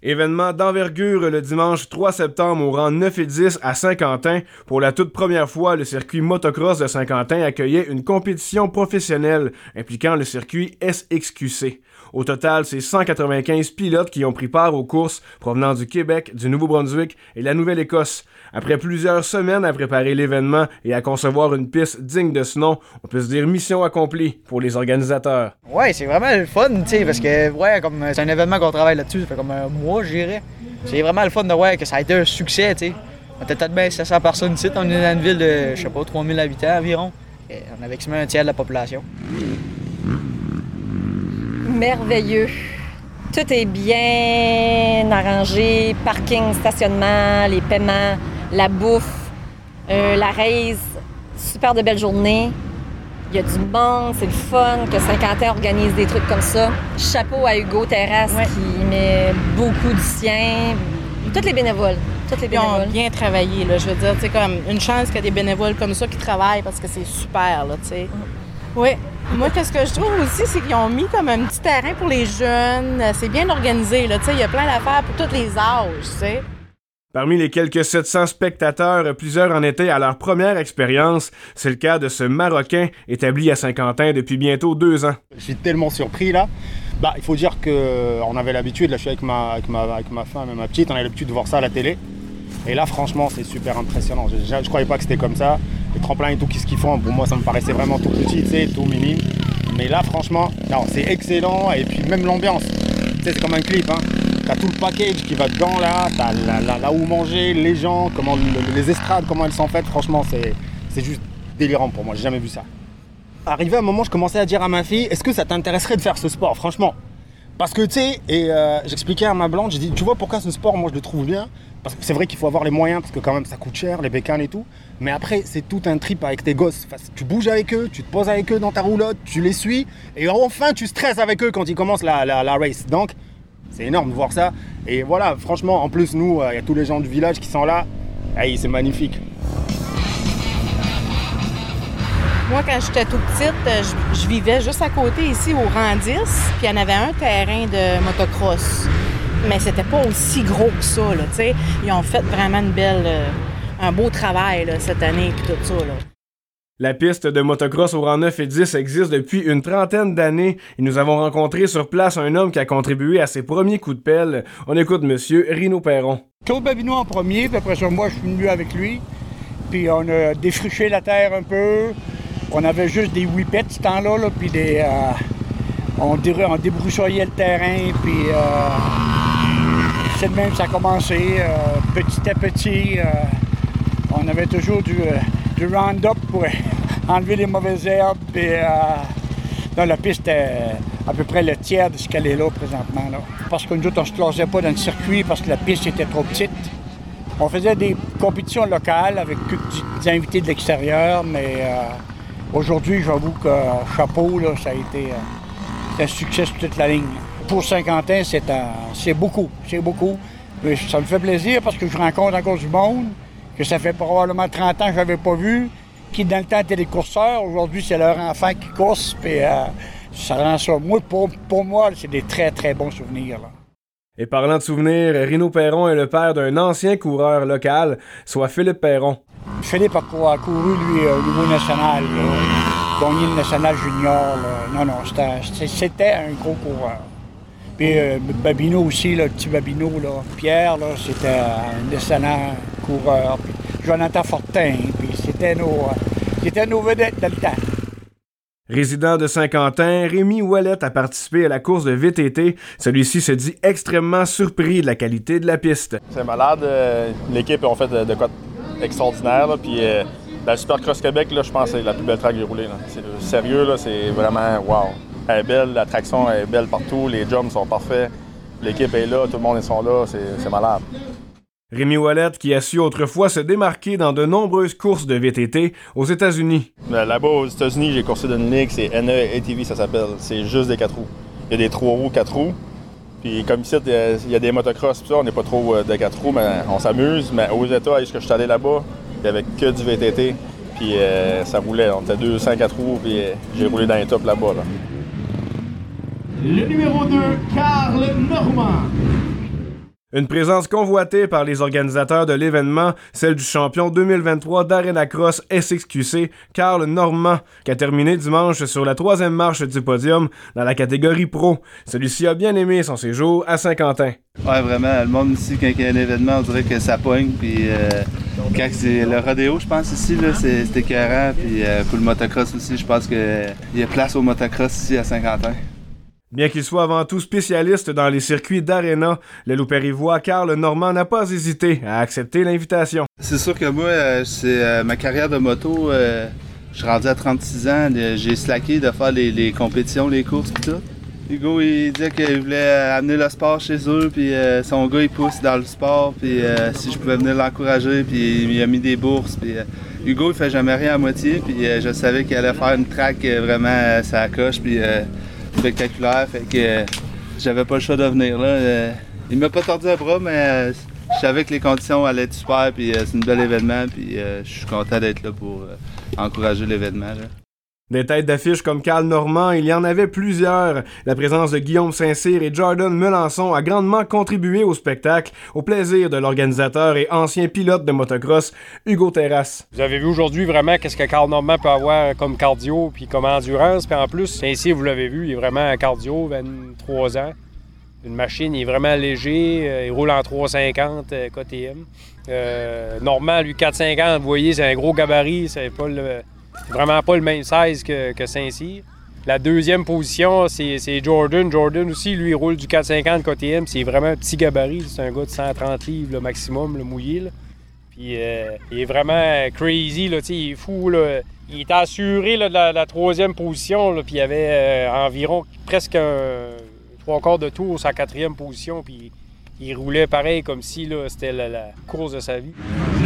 Événement d'envergure le dimanche 3 septembre au rang 9 et 10 à Saint-Quentin. Pour la toute première fois, le circuit motocross de Saint-Quentin accueillait une compétition professionnelle impliquant le circuit SXQC. Au total, c'est 195 pilotes qui ont pris part aux courses provenant du Québec, du Nouveau-Brunswick et la Nouvelle-Écosse. Après plusieurs semaines à préparer l'événement et à concevoir une piste digne de ce nom, on peut se dire mission accomplie pour les organisateurs. Ouais, c'est vraiment le fun, tu sais, parce que ouais, comme c'est un événement qu'on travaille là-dessus, ça fait comme un mois, je dirais. C'est vraiment le fun de voir que ça a été un succès, tu sais. On était peut-être bien 700 personnes ici, on est dans une ville de, je sais pas, 3000 habitants environ. Et on avait quasiment un tiers de la population. Merveilleux. Tout est bien arrangé, parking, stationnement, les paiements, la bouffe, euh, la raise, super de belles journées. Il y a du monde, c'est le fun que Saint-Quentin organise des trucs comme ça. Chapeau à Hugo Terrasse qui met beaucoup de sien. Toutes les bénévoles. Toutes les Ils ont bénévoles. bien travaillé, là. Je veux dire, c'est comme une chance qu'il y ait des bénévoles comme ça qui travaillent parce que c'est super, là, tu sais. Oui. Moi, qu'est-ce que je trouve aussi, c'est qu'ils ont mis comme un petit terrain pour les jeunes. C'est bien organisé, là, tu sais. Il y a plein d'affaires pour tous les âges, tu sais. Parmi les quelques 700 spectateurs, plusieurs en étaient à leur première expérience. C'est le cas de ce Marocain établi à Saint-Quentin depuis bientôt deux ans. Je suis tellement surpris là. Bah, il faut dire qu'on avait l'habitude, là je suis avec ma, avec, ma, avec ma femme et ma petite, on avait l'habitude de voir ça à la télé. Et là franchement c'est super impressionnant. Je, je croyais pas que c'était comme ça. Les tremplins et tout, qu'est-ce qu'ils font? Pour moi ça me paraissait vraiment tout petit, tu sais, tout minime. Mais là franchement, c'est excellent et puis même l'ambiance. C'est comme un clip, hein. T'as tout le package qui va dedans là, t'as là, là, où manger, les gens, comment le- les estrades, comment elles sont faites, franchement c'est c'est juste délirant pour moi, j'ai jamais vu ça. Arrivé à un moment, je commençais à dire à ma fille, est-ce que ça t'intéresserait de faire ce sport, franchement Parce que tu sais, et euh, j'expliquais à ma blonde, j'ai dit, tu vois pourquoi ce sport, moi je le trouve bien? Parce que c'est vrai qu'il faut avoir les moyens, parce que quand même ça coûte cher, les bécanes et tout. Mais après, c'est tout un trip avec tes gosses. Tu bouges avec eux, tu te poses avec eux dans ta roulotte, tu les suis, et enfin tu stresses avec eux quand ils commencent la, race. Donc, c'est énorme de voir ça. Et voilà, franchement, en plus, nous, euh, il y a tous les gens du village qui sont là. Hey, c'est magnifique. Moi, quand j'étais toute petite, euh, je, je vivais juste à côté ici au rang 10, puis il y en avait un terrain de motocross. Mais c'était pas aussi gros que ça, là, tu sais. Ils ont fait vraiment une belle, euh, un beau travail là, cette année, puis tout ça, là. La piste de motocross au rang 9 et 10 existe depuis une trentaine d'années et nous avons rencontré sur place un homme qui a contribué à ses premiers coups de pelle. On écoute monsieur Rino Perron. Claude Babineau en premier, puis après ça, moi, je suis venu avec lui. Puis on a défriché la terre un peu. On avait juste des whippets ce temps-là, là, puis des... euh, on, dirait, on débroussaillait le terrain, puis... euh, c'est de même ça a commencé, euh, petit à petit. euh, on avait toujours du, euh, du Roundup pour enlever les mauvaises herbes, dans la piste est à peu près le tiers de ce qu'elle est là présentement. Parce que nous autres, on ne se classait pas dans le circuit parce que la piste était trop petite. On faisait des compétitions locales avec des invités de l'extérieur, mais aujourd'hui, j'avoue que chapeau, là, ça a été un succès sur toute la ligne. Pour Saint-Quentin, c'est un- c'est beaucoup, c'est beaucoup. Mais ça me fait plaisir parce que je rencontre encore du monde que ça fait probablement 30 ans que je n'avais pas vu, qui dans le temps étaient des courseurs. Aujourd'hui, c'est leur enfant qui course, puis euh, ça rend ça. Moi, pour, pour moi, c'est des très, très bons souvenirs. là. Et parlant de souvenirs, Rino Perron est le père d'un ancien coureur local, soit Philippe Perron. Philippe a, cou- a couru, lui, au niveau national, là. gagné le national junior. là. Non, non, c'était un gros coureur. Puis euh, Babino aussi, le petit Babino, là. Pierre, là, c'était un excellent coureur. Puis Jonathan Fortin, puis c'était nos, euh, c'était nos vedettes dans le temps. Résident de Saint-Quentin, Rémi Ouellet a participé à la course de VTT. Celui-ci se dit extrêmement surpris de la qualité de la piste. C'est malade. euh, L'équipe ont fait de, quoi extraordinaire. là, Puis euh, la Supercross Québec, là, je pense que c'est la plus belle track que j'ai roulée. C'est sérieux, c'est vraiment wow. Elle est belle, la traction est belle partout, les jumps sont parfaits. L'équipe est là, tout le monde ils sont là, c'est malade. Rémi Ouellet qui a su autrefois se démarquer dans de nombreuses courses de VTT aux États-Unis. Là- Là-bas aux États-Unis, j'ai coursé d'une ligue, c'est NE ATV, ça s'appelle. C'est juste des quatre roues. Il y a des trois roues, quatre roues. Puis comme ici, il y a- il y a des motocross, pis ça, on n'est pas trop euh, de quatre roues, mais on s'amuse. Mais aux États, est-ce que je suis allé là-bas, il n'y avait que du VTT. Puis euh, ça roulait. On était 200 quatre roues, puis euh, j'ai roulé dans les tops là-bas. Là. Le numéro 2, Karl Normand. Une présence convoitée par les organisateurs de l'événement, celle du champion 2023 d'Arena Cross SXQC, Carl Normand, qui a terminé dimanche sur la troisième marche du podium dans la catégorie pro. Celui-ci a bien aimé son séjour à Saint-Quentin. Ouais, vraiment, le monde ici, quand il y a un événement, on dirait que ça pogne. Puis euh, quand c'est le rodéo, je pense, ici, c'est écœurant. Puis euh, pour le motocross aussi, je pense qu'il y a place au motocross ici à Saint-Quentin. Bien qu'il soit avant tout spécialiste dans les circuits d'aréna, le loup périvois Carl Normand n'a pas hésité à accepter l'invitation. C'est sûr que moi, euh, c'est euh, ma carrière de moto. euh, je suis rendu à 36 ans. J'ai slacké de faire les, compétitions, les courses et tout. Hugo, il disait qu'il voulait amener le sport chez eux, puis son gars, il pousse dans le sport, puis si je pouvais venir l'encourager, puis il a mis des bourses, puis Hugo, il fait jamais rien à moitié, puis je savais qu'il allait faire une track vraiment sa coche, spectaculaire, fait que euh, j'avais pas le choix de venir là. Euh, il m'a pas tordu un bras, mais euh, je savais que les conditions allaient être super, puis euh, c'est un bel événement, puis je suis content d'être là pour encourager l'événement. Des têtes d'affiche comme Carl Normand, il y en avait plusieurs. La présence de Guillaume Saint-Cyr et Jordan Melançon a grandement contribué au spectacle, au plaisir de l'organisateur et ancien pilote de motocross, Hugo Terrasse. Vous avez vu aujourd'hui vraiment qu'est-ce que Carl Normand peut avoir comme cardio puis comme endurance. Puis en plus, ainsi vous l'avez vu, il est vraiment cardio, 23 ans. Une machine, il est vraiment léger, euh, il roule en 350 euh, KTM. Euh, Normand, lui, 450, vous voyez, c'est un gros gabarit, c'est pas le, vraiment pas le même size que, Saint-Cyr. La deuxième position, c'est Jordan. Jordan aussi, lui, il roule du 450 KTM. C'est vraiment un petit gabarit. C'est un gars de 130 livres le maximum, le mouillé. Puis euh, il est vraiment crazy, là, il est fou. Là. Il était assuré là, de la, troisième position, puis il avait euh, environ presque trois quarts de tour sa quatrième position, puis il roulait pareil comme si c'était la, la course de sa vie.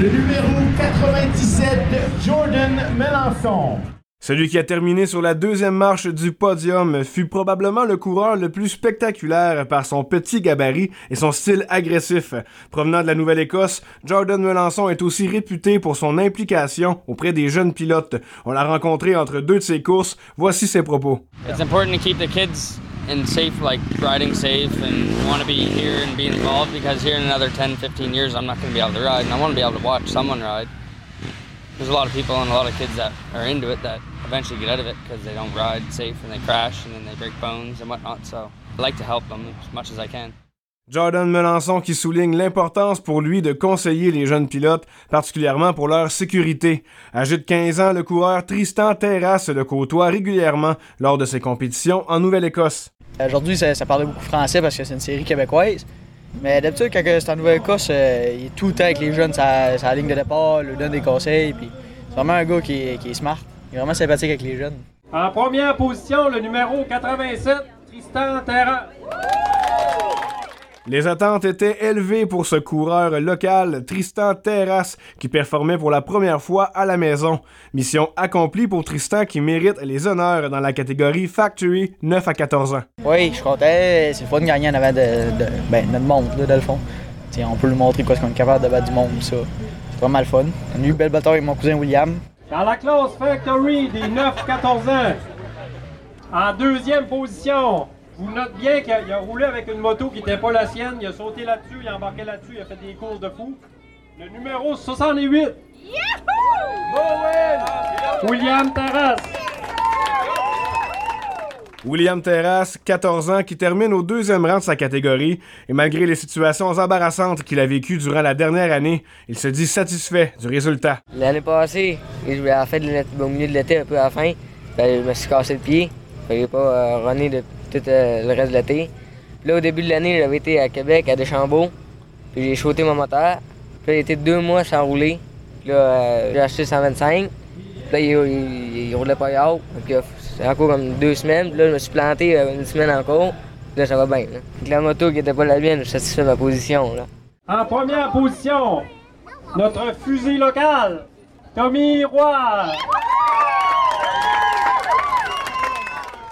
Le numéro 97, Jordan Melançon. Celui qui a terminé sur la deuxième marche du podium fut probablement le coureur le plus spectaculaire par son petit gabarit et son style agressif. Provenant de la Nouvelle-Écosse, Jordan Melançon est aussi réputé pour son implication auprès des jeunes pilotes. On l'a rencontré entre deux de ses courses. Voici ses propos. It's important to keep the kids in safe, like riding safe, and want to be here and be involved because here in another 10, 15 years, I'm not going to be able to ride, and I want to be able to watch someone ride. There's a lot of people and a lot of kids that are into it that eventually get out of it because they don't ride safe and they crash and then they break bones and whatnot. So I like to help them as much as I can. Jordan Melançon qui souligne l'importance pour lui de conseiller les jeunes pilotes, particulièrement pour leur sécurité. Âgé de 15 ans, le coureur Tristan Terrasse le côtoie régulièrement lors de ses compétitions en Nouvelle-Écosse. Aujourd'hui, ça, ça parlait beaucoup français parce que c'est une série québécoise. Mais d'habitude, quand c'est en Nouvelle-Écosse, euh, il est tout le temps avec les jeunes la ligne de départ, il leur donne des conseils. Puis c'est vraiment un gars qui est, qui est smart. Il est vraiment sympathique avec les jeunes. En première position, le numéro 87, Tristan Terra. Les attentes étaient élevées pour ce coureur local, Tristan Terrasse, qui performait pour la première fois à la maison. Mission accomplie pour Tristan qui mérite les honneurs dans la catégorie Factory 9 à 14 ans. Oui, je suis content. C'est le fun de gagner en avant de, de ben, notre monde, là, dans le fond. T'sais, on peut lui montrer quoi ce qu'on est capable de battre du monde, ça. C'est vraiment le fun. On a eu une belle bataille avec mon cousin William. Dans la classe Factory des 9-14 ans, en deuxième position, vous notez bien qu'il a, roulé avec une moto qui n'était pas la sienne, il a sauté là-dessus, il a embarqué là-dessus, il a fait des courses de fou. Le numéro 68. William Terrasse. William Terrasse, 14 ans, qui termine au deuxième rang de sa catégorie, et malgré les situations embarrassantes qu'il a vécues durant la dernière année, il se dit satisfait du résultat. L'année passée, je fait au milieu de l'été, un peu à la fin, ben, je me suis cassé le pied. Je ne pas euh, runner de tout euh, le reste de l'été. Puis Là, au début de l'année, j'avais été à Québec, à Deschambault, puis j'ai shooté mon moteur. Puis j'ai été deux mois sans rouler. Puis là, euh, j'ai acheté 125. Puis là, il, il, roulait pas ailleurs. Puis c'est encore comme deux semaines. Puis là, je me suis planté euh, une semaine encore. Puis là, ça va bien. Avec la moto qui était pas la mienne, je suis satisfait ma position. Là. En première position, notre fusil local, Tommy Roy.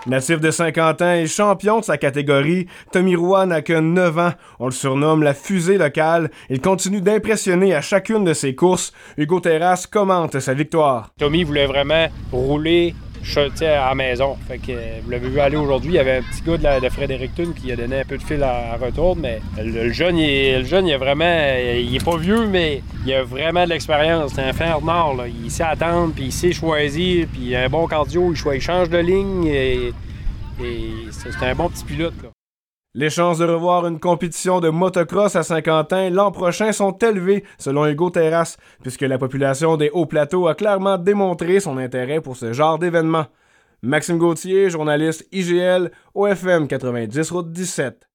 Natif de Saint-Quentin et champion de sa catégorie, Tommy Roy n'a que 9 ans. On le surnomme la fusée locale. Il continue d'impressionner à chacune de ses courses. Hugo Terrasse commente sa victoire. Tommy voulait vraiment rouler je suis à la maison. Fait que euh, vous l'avez vu aller aujourd'hui, il y avait un petit gars de, la, de Fredericton qui a donné un peu de fil à, à retour, mais le, le jeune, il le jeune, il est vraiment, il est pas vieux, mais il a vraiment de l'expérience. C'est un fin nord, là. Il sait attendre, puis il sait choisir, puis il a un bon cardio, il, il change de ligne, et, et c'est un bon petit pilote, là. Les chances de revoir une compétition de motocross à Saint-Quentin l'an prochain sont élevées, selon Hugo Terrasse, puisque la population des hauts plateaux a clairement démontré son intérêt pour ce genre d'événement. Maxime Gauthier, journaliste IGL, OFM 90 Route 17.